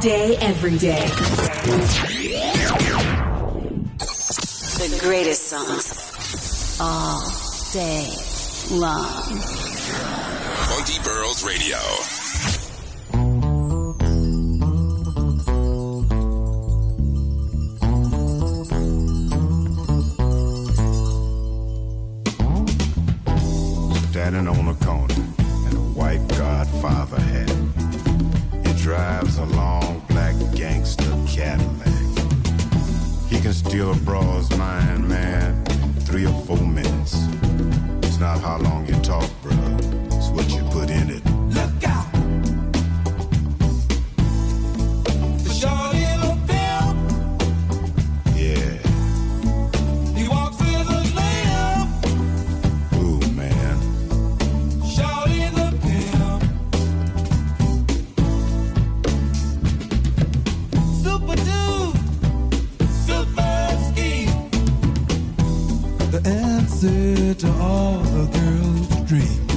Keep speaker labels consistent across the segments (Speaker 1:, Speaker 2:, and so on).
Speaker 1: day, every day.
Speaker 2: The greatest songs all day long.
Speaker 3: the girl's
Speaker 4: dream.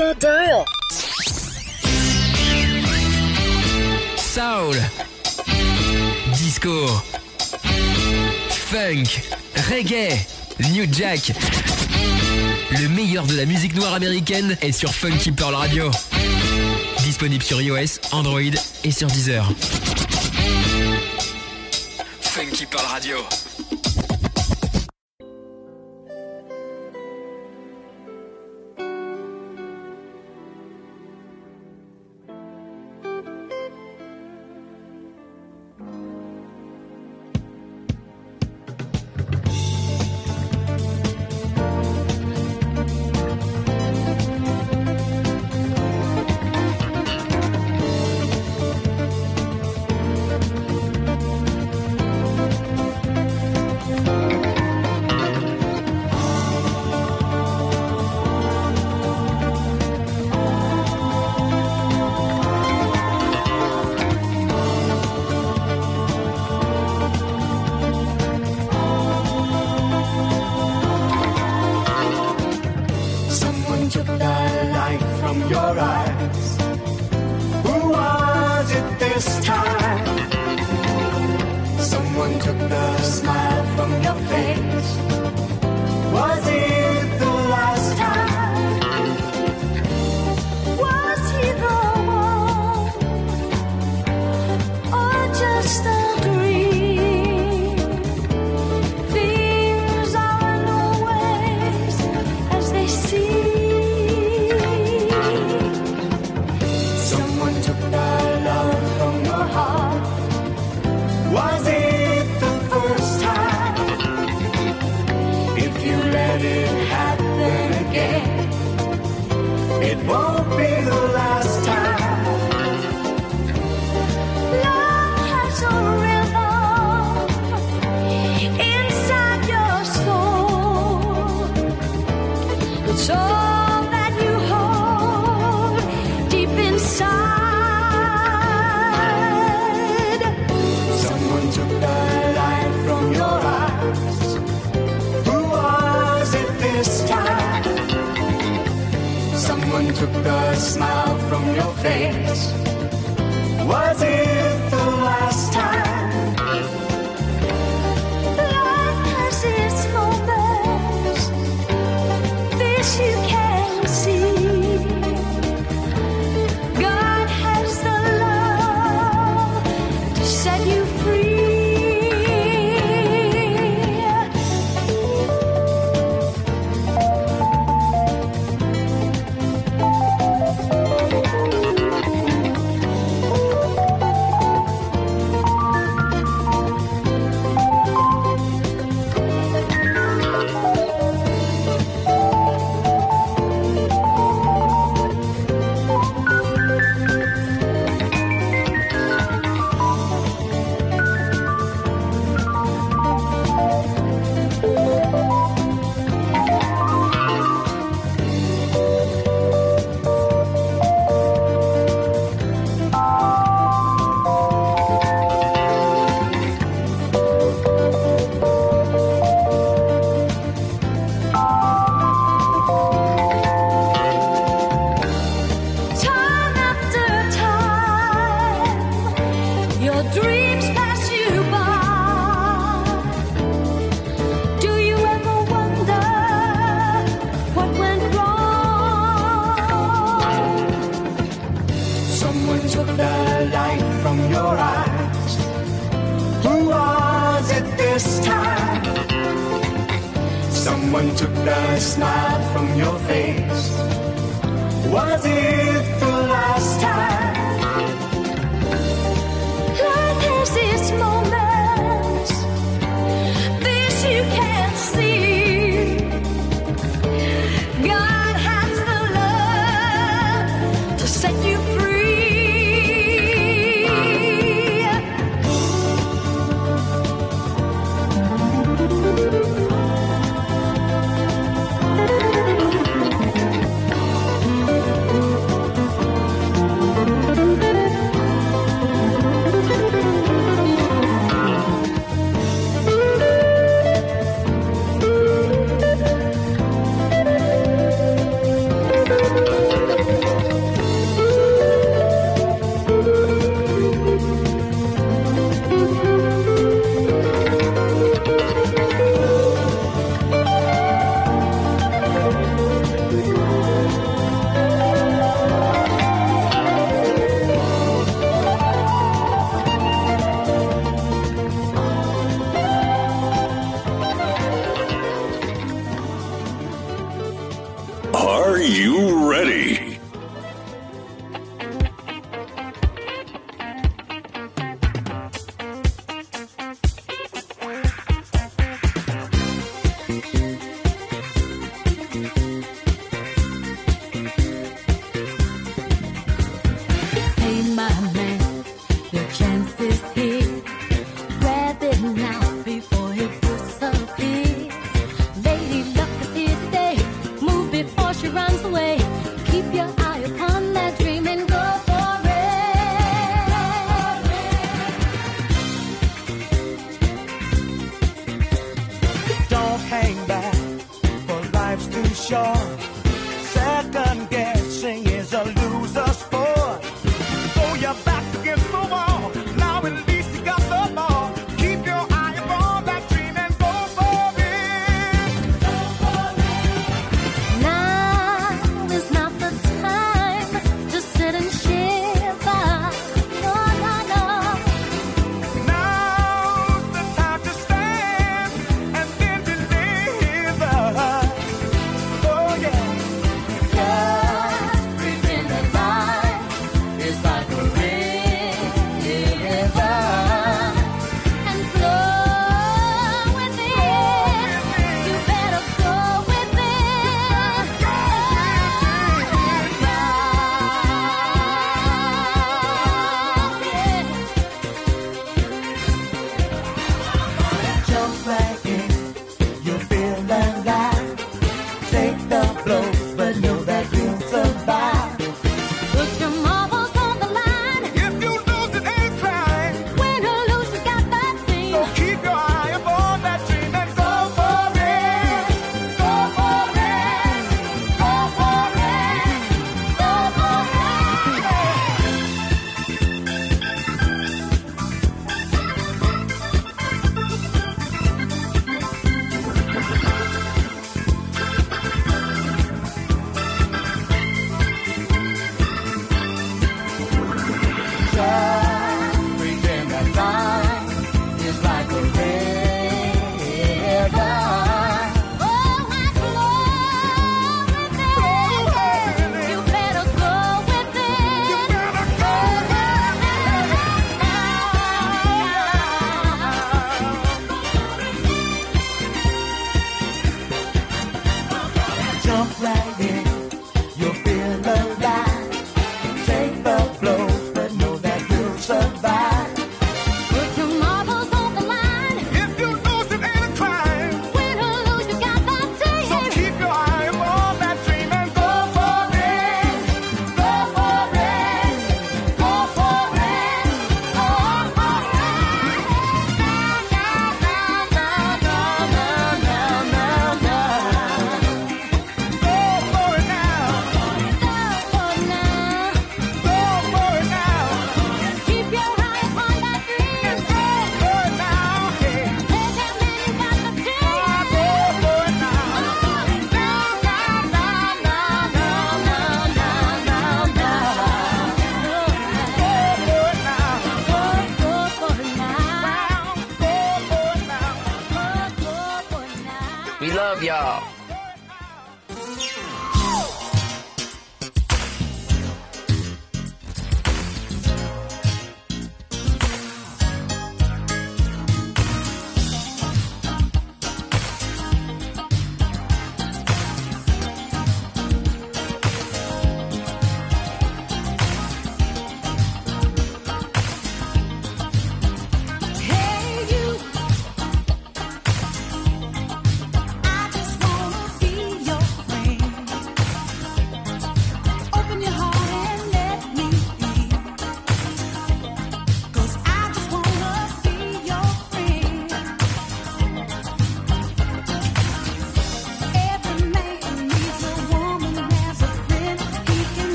Speaker 4: de
Speaker 5: deux.
Speaker 6: Soul. Disco. Funk. Reggae. New Jack. Le meilleur de la musique noire américaine est sur Funky Pearl Radio. Disponible sur iOS, Android et sur Deezer. Funky Pearl Radio.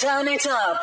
Speaker 3: Turn it up?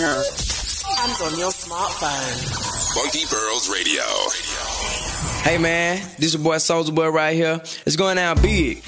Speaker 7: speaker and
Speaker 8: on your smartphone.
Speaker 9: Funky Pearls Radio.
Speaker 8: Hey man, this is your boy Soulja Boy right here. It's going
Speaker 10: out
Speaker 11: big.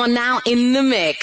Speaker 11: are now in the mix.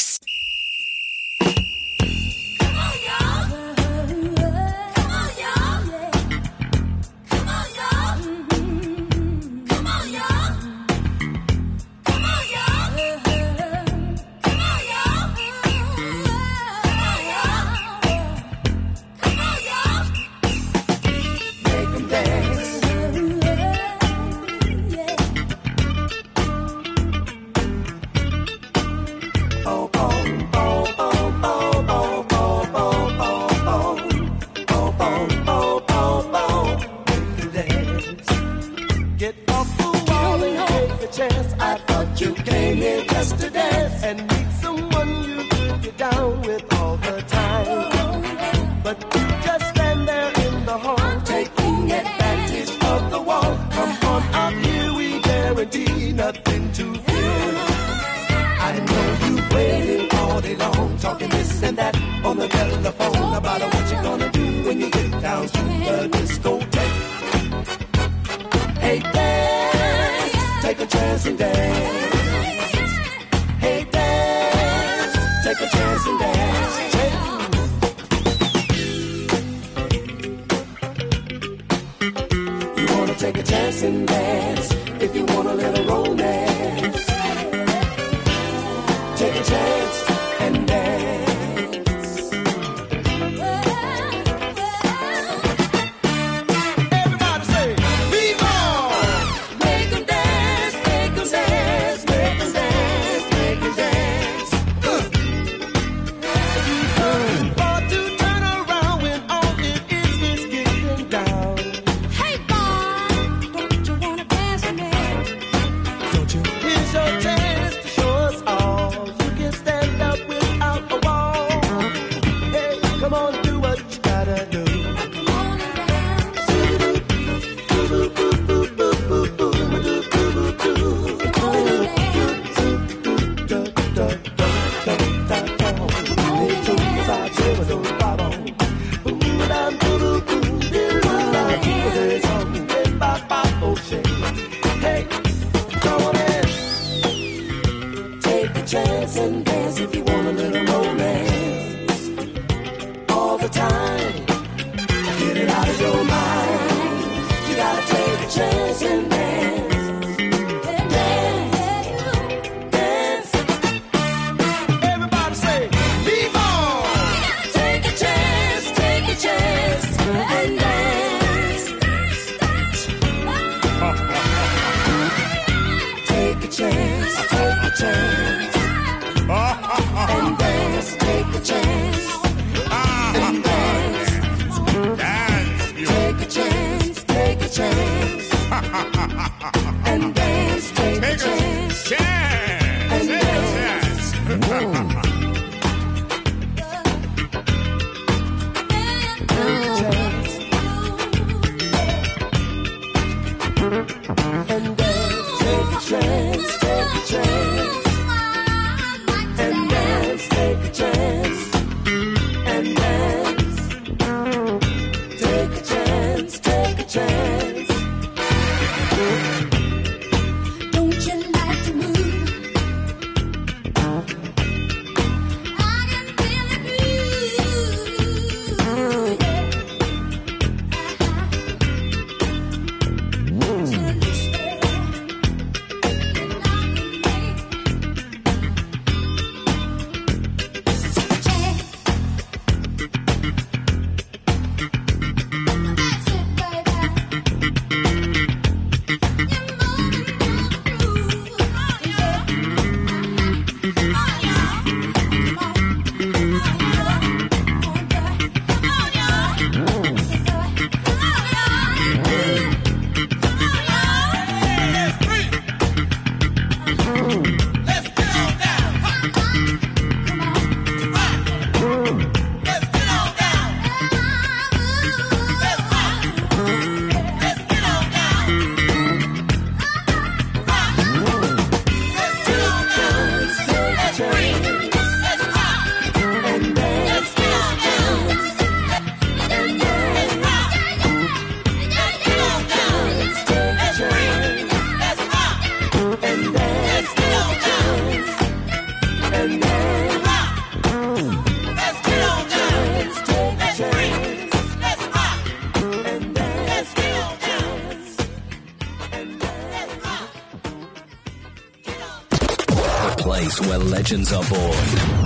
Speaker 12: Legends are born.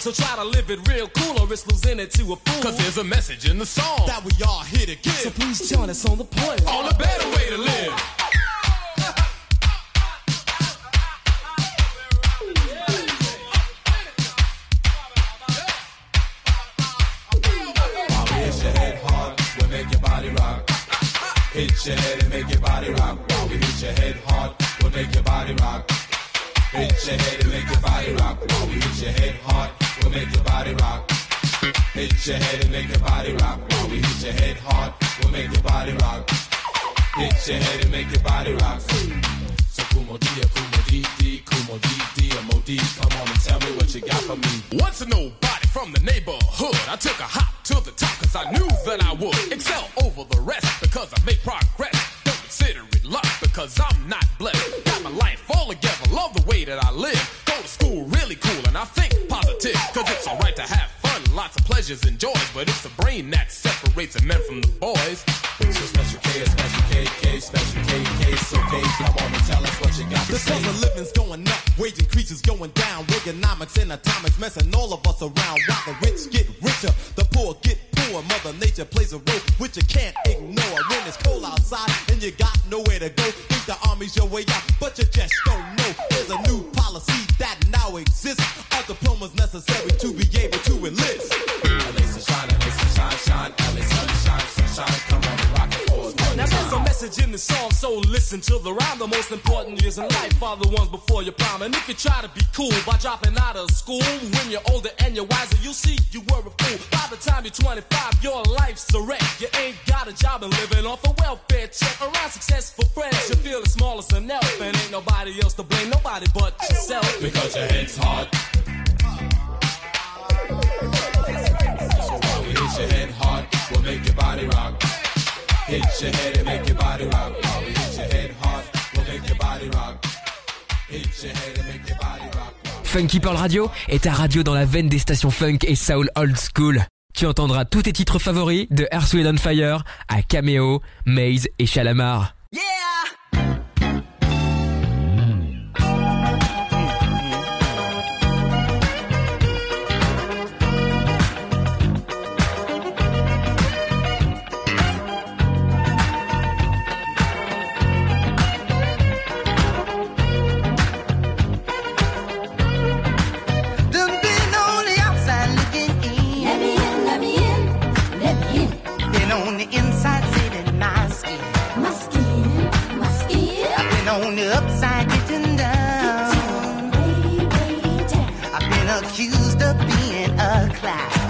Speaker 13: so
Speaker 14: try to
Speaker 15: live it real cool or it's losing it to a fool.
Speaker 14: Cause there's a message in the song
Speaker 15: that we all
Speaker 16: hear. are the ones before your prime. And if you try to be cool,
Speaker 17: Funky Pearl Radio est ta radio dans la veine des stations funk et soul old school. Tu entendras tous tes titres favoris de Earth, Wind Fire à Cameo, Maze et
Speaker 1: Chalamar. back.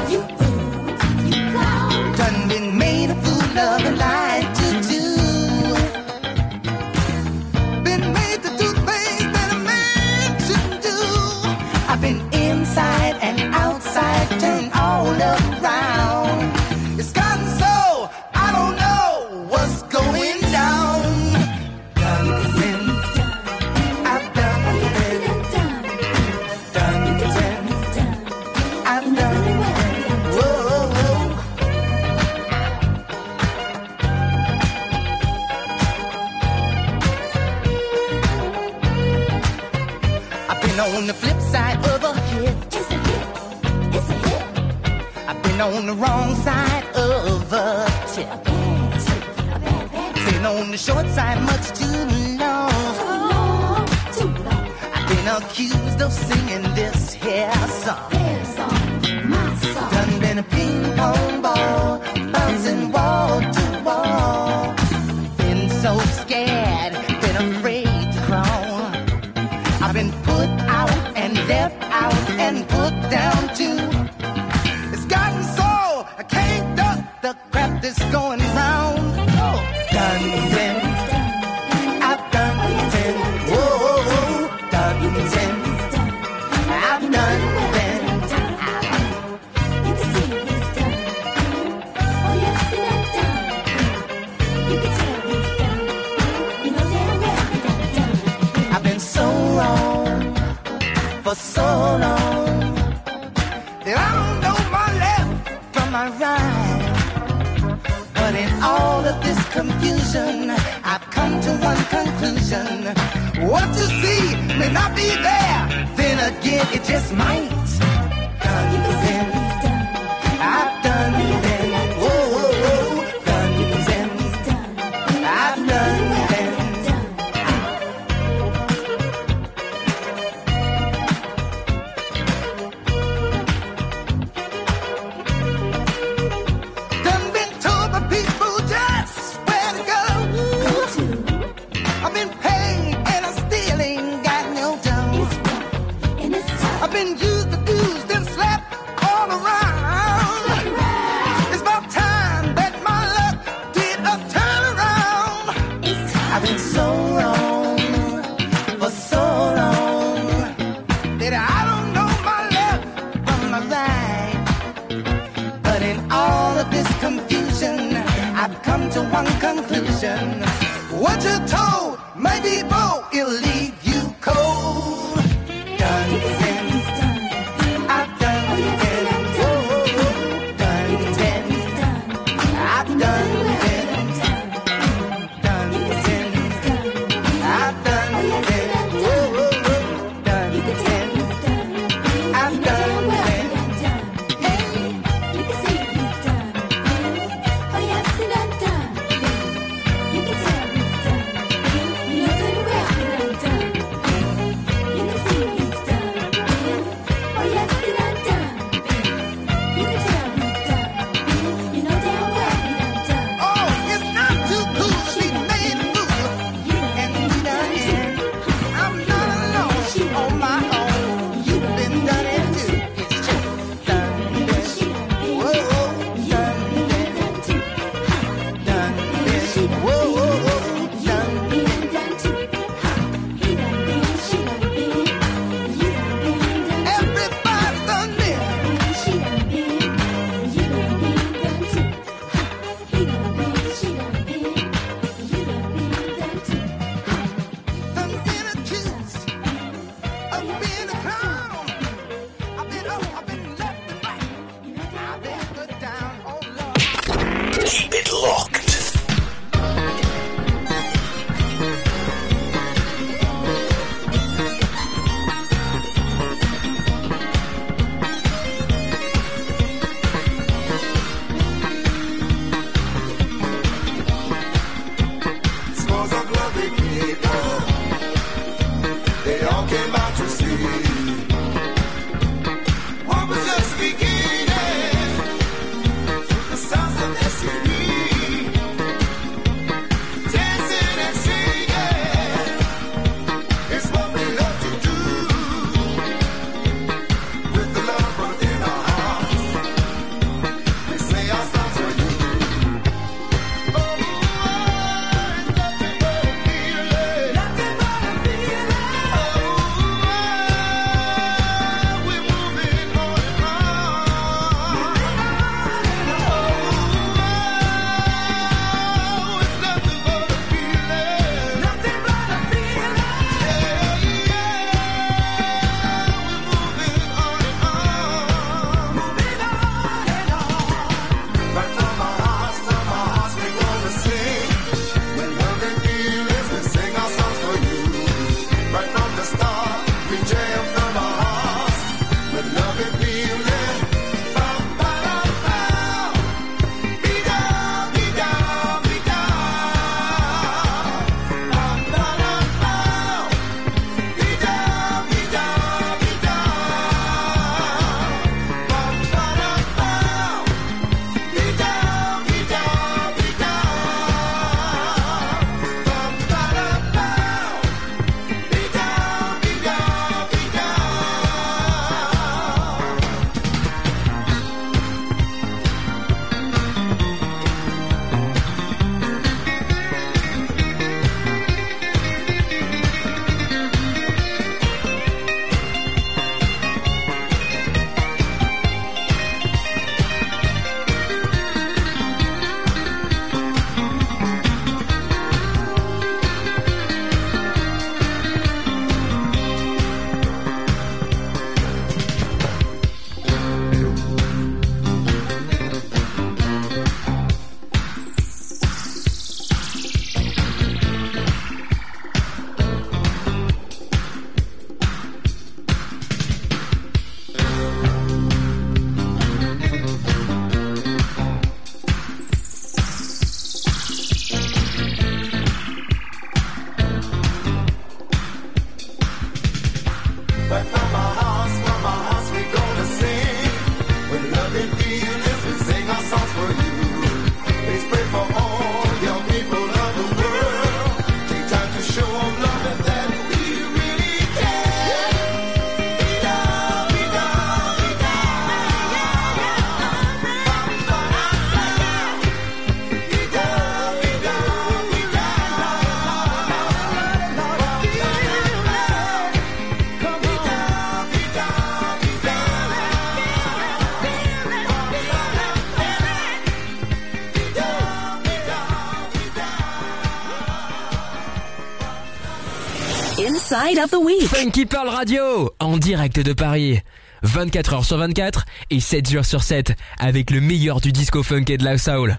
Speaker 18: Funky Pearl Radio, en direct de Paris. 24h sur 24 et 7h sur 7 avec le meilleur du disco funk et de la soul.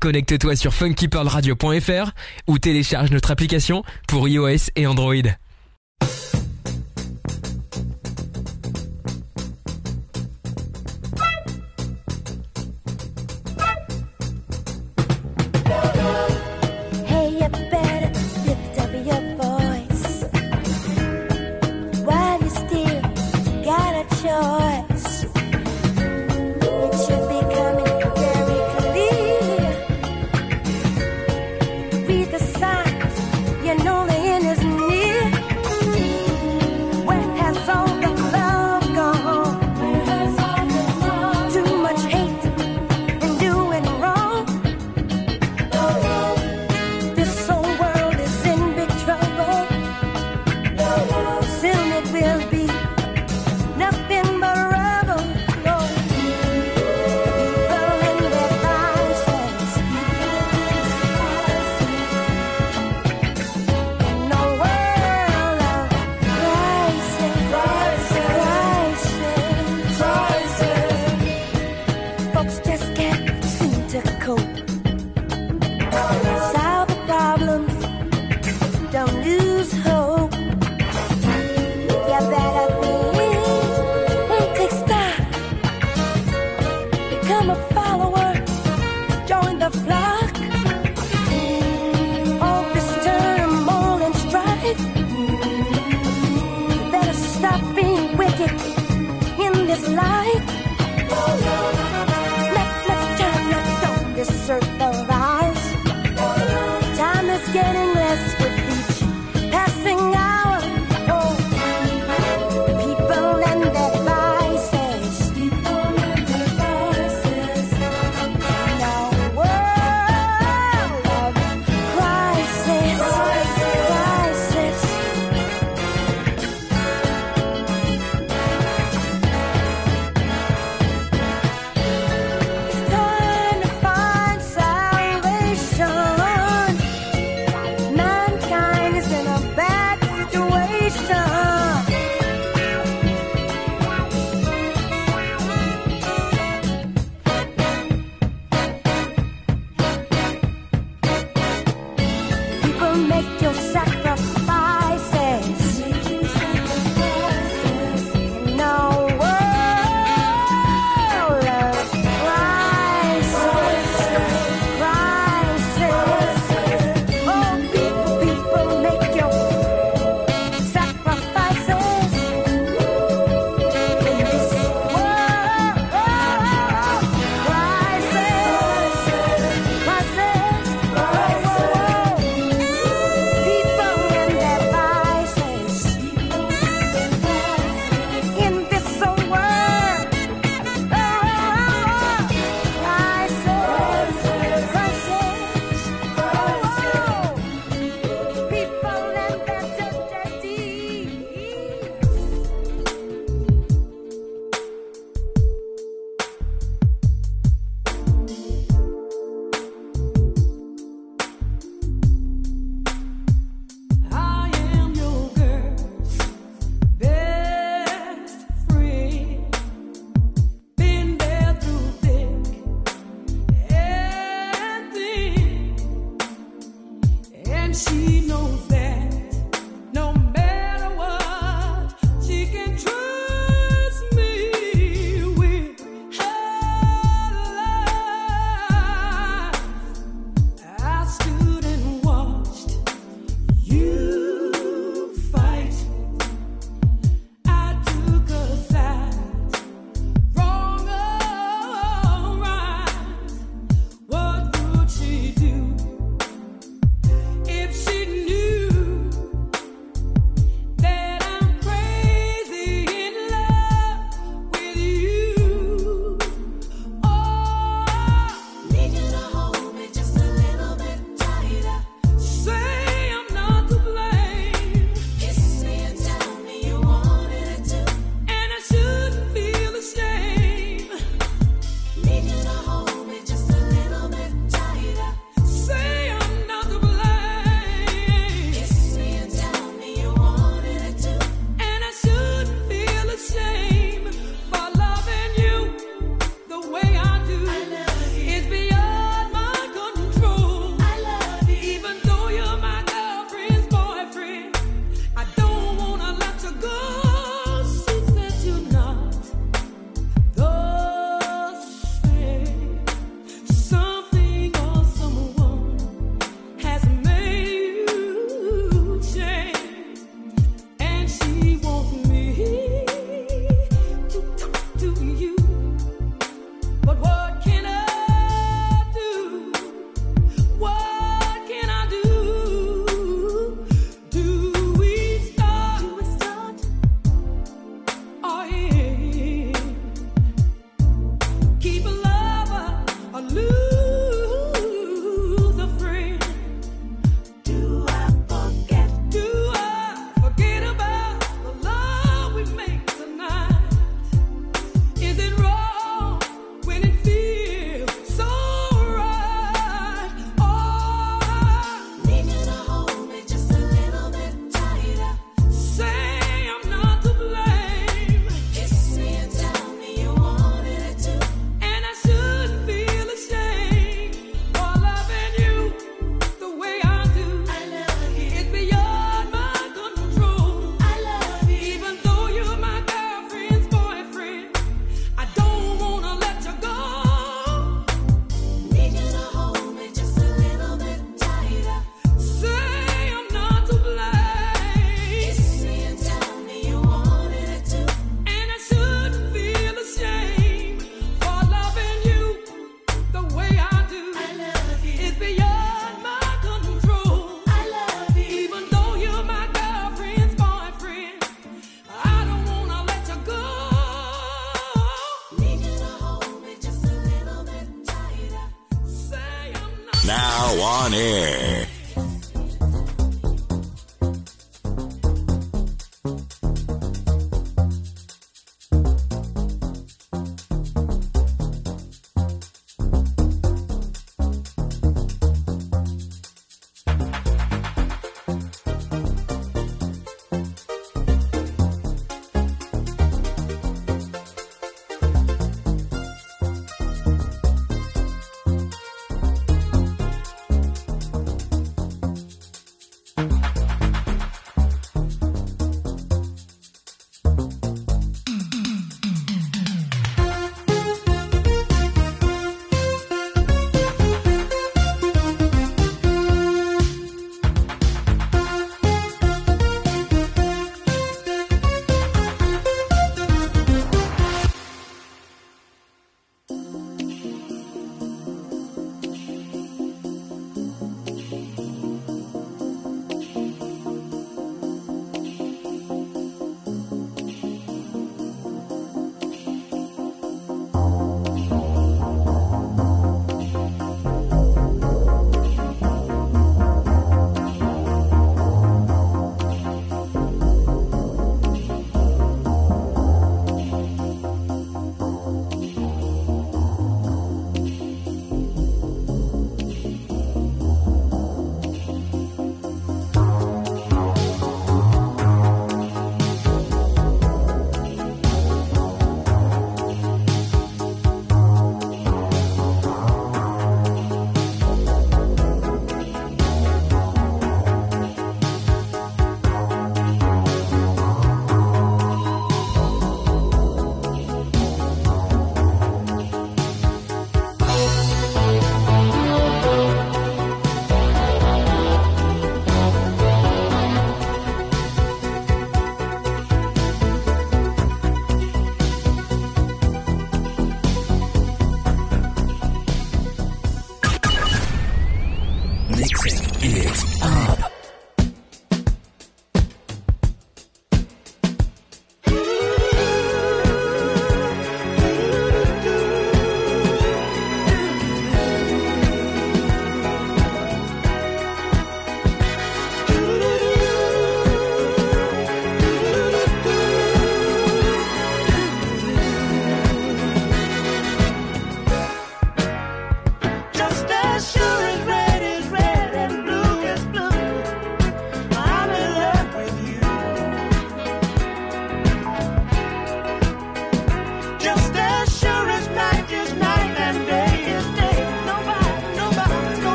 Speaker 18: Connecte-toi sur funkypearlradio.fr ou télécharge notre application pour iOS et Android.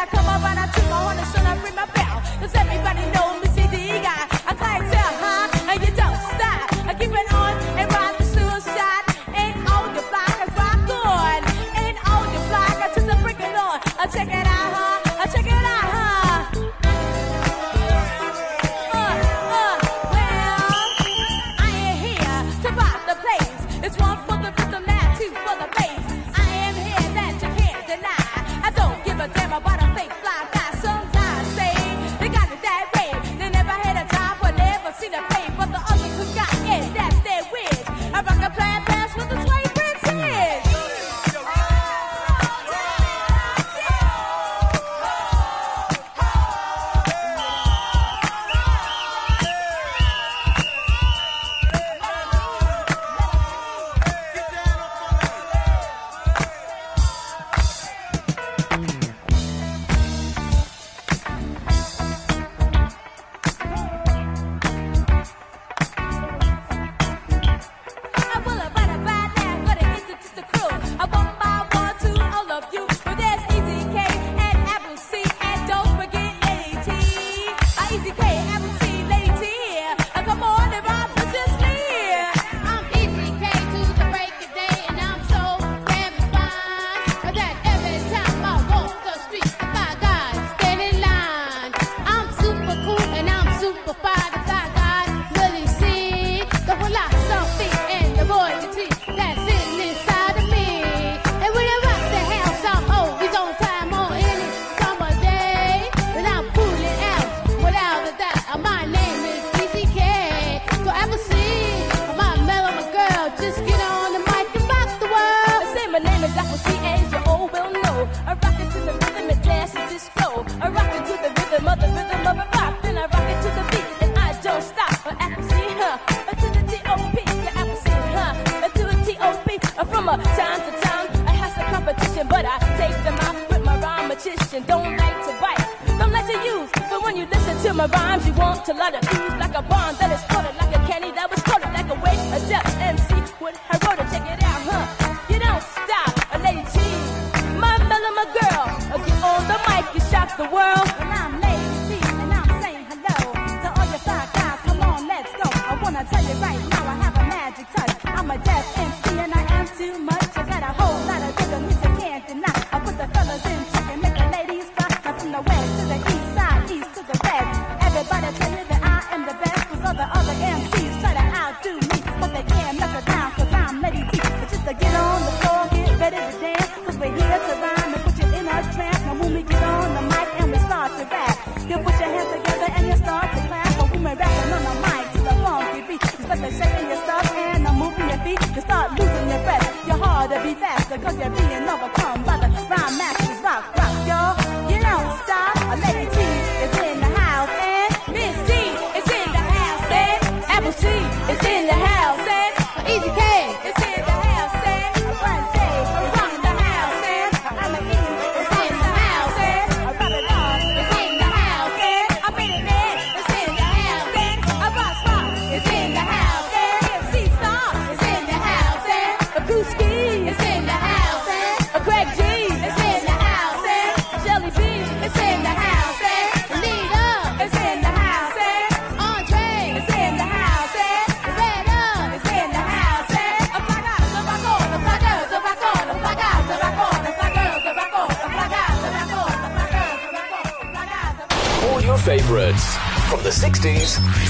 Speaker 19: I
Speaker 20: come up and I took my horn and son, I bring my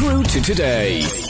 Speaker 21: through to today.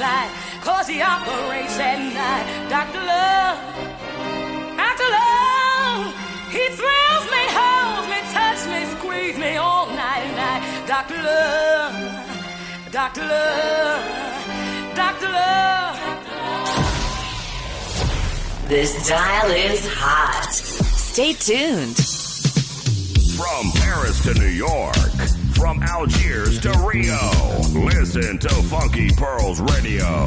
Speaker 1: No
Speaker 21: cause he operates at night. Dr. Love, Dr. Love, he thrills me, holds me, touches me, squeezes me all night and night. Dr. Love, Dr. Love, Dr. Love.
Speaker 1: This dial is hot. Stay tuned.
Speaker 22: From Paris to New York, from Algiers to Rio, listen to Funky Pearls Radio.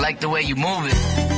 Speaker 23: like the
Speaker 18: way you move it.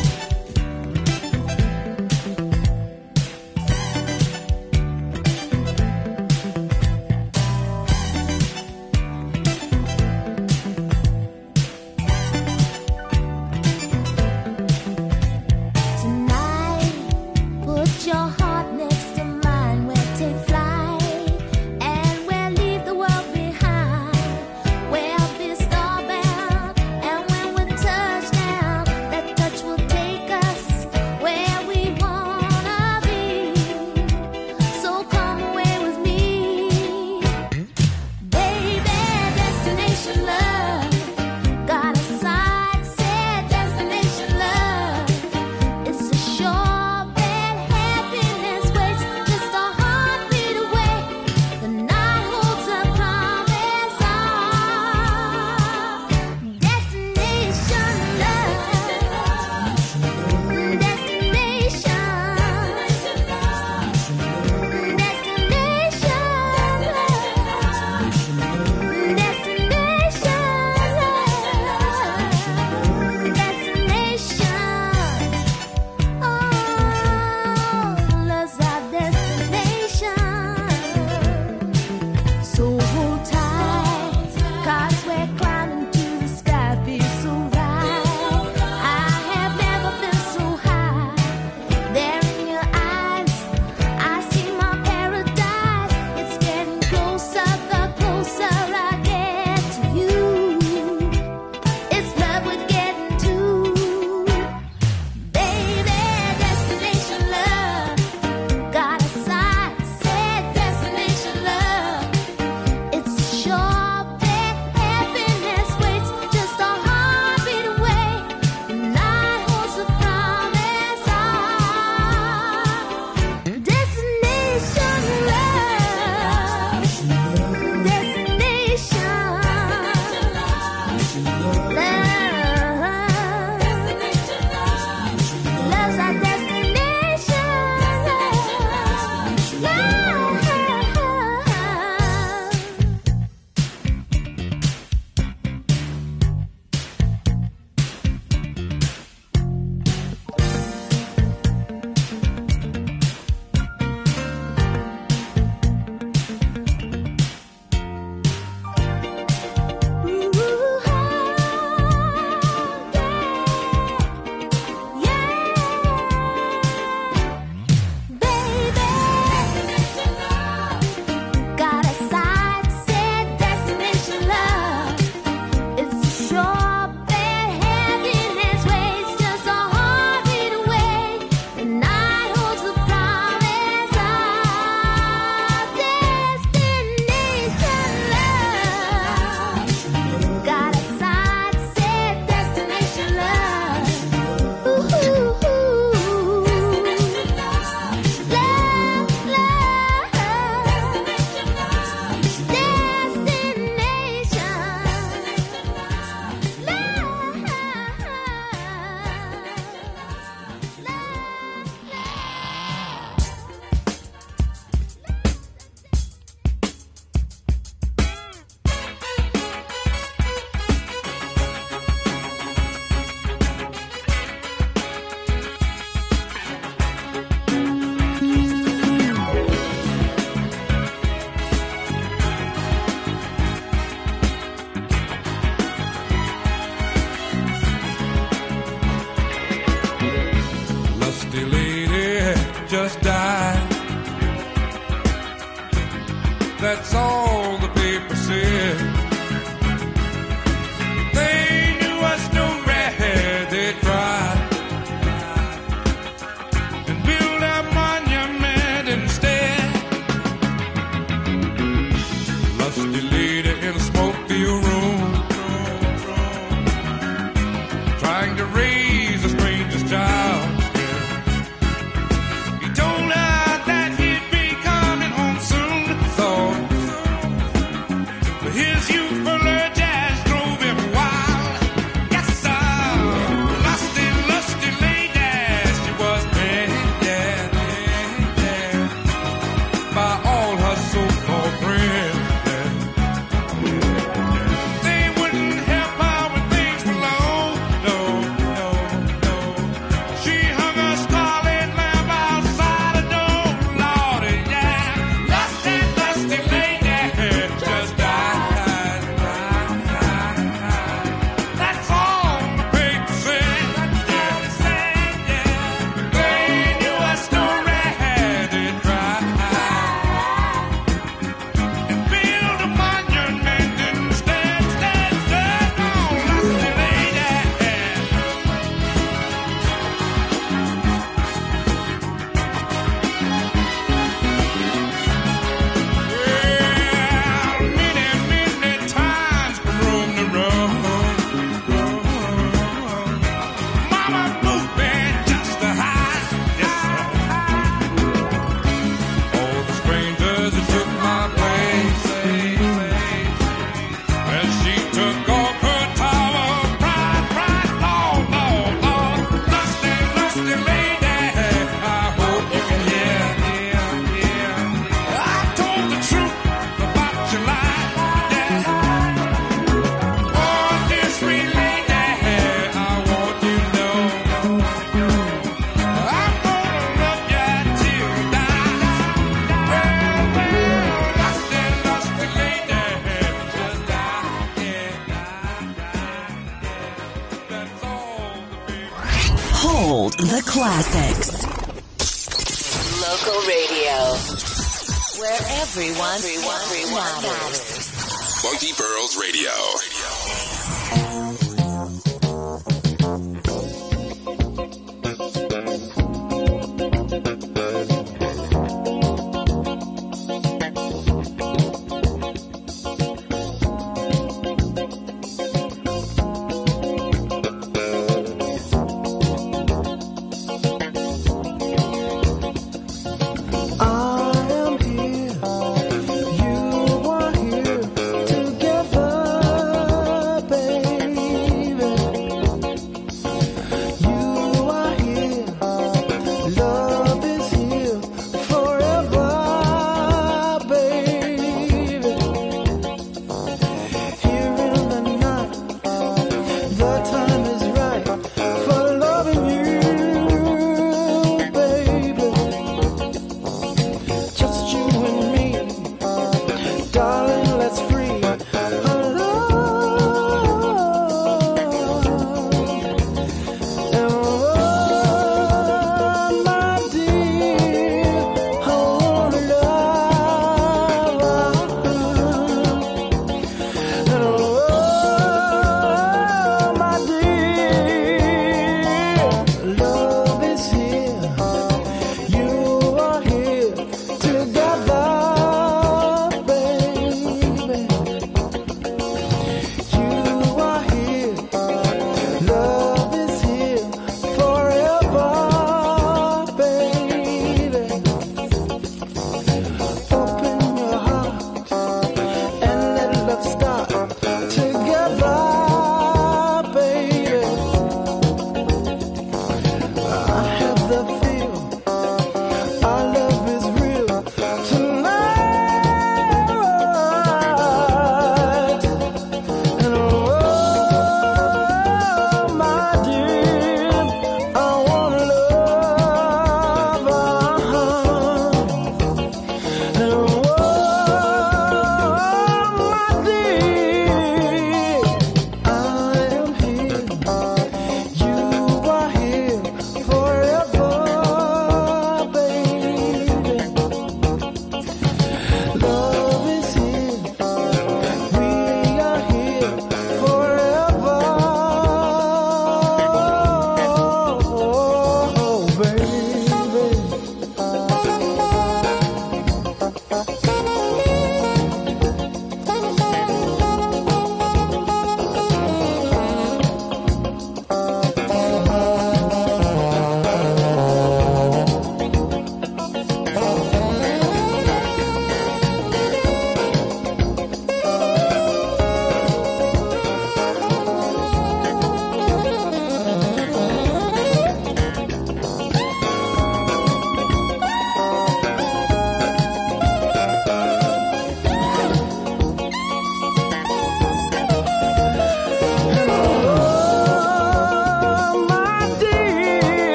Speaker 24: Where
Speaker 25: everyone, everyone,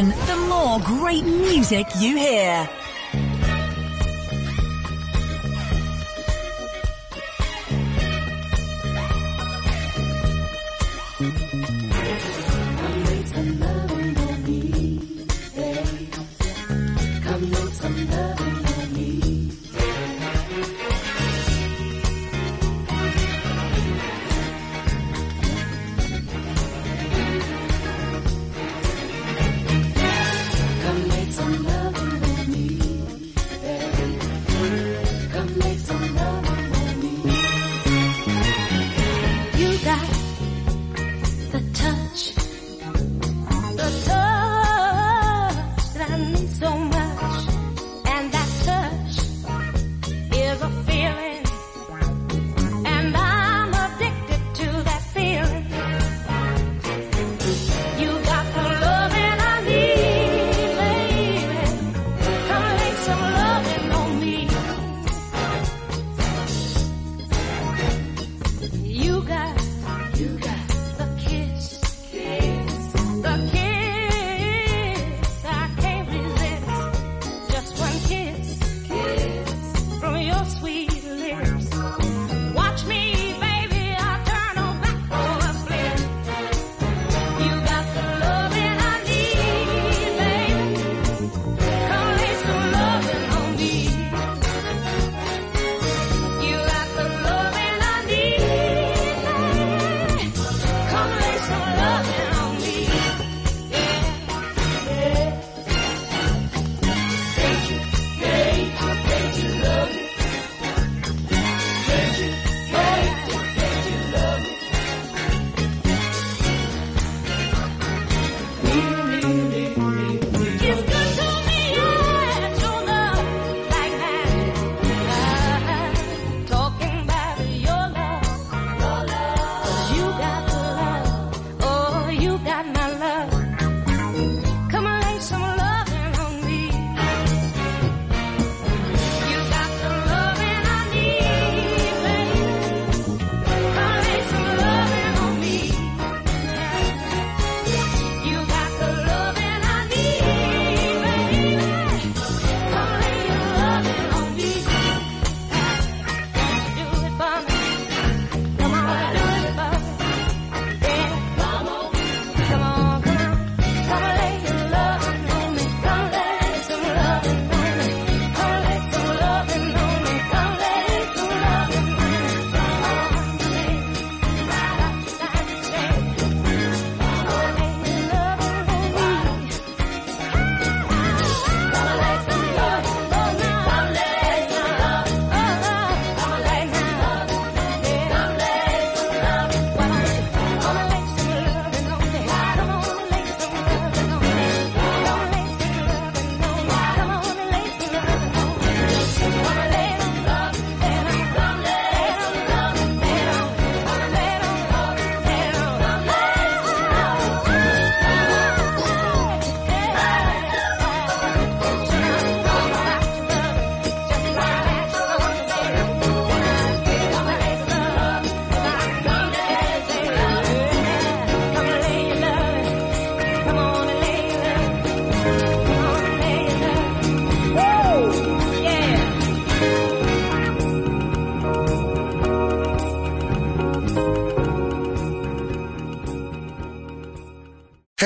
Speaker 1: the
Speaker 25: more
Speaker 22: great music you hear.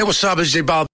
Speaker 26: Hey, what's up? It's J
Speaker 22: Balvin.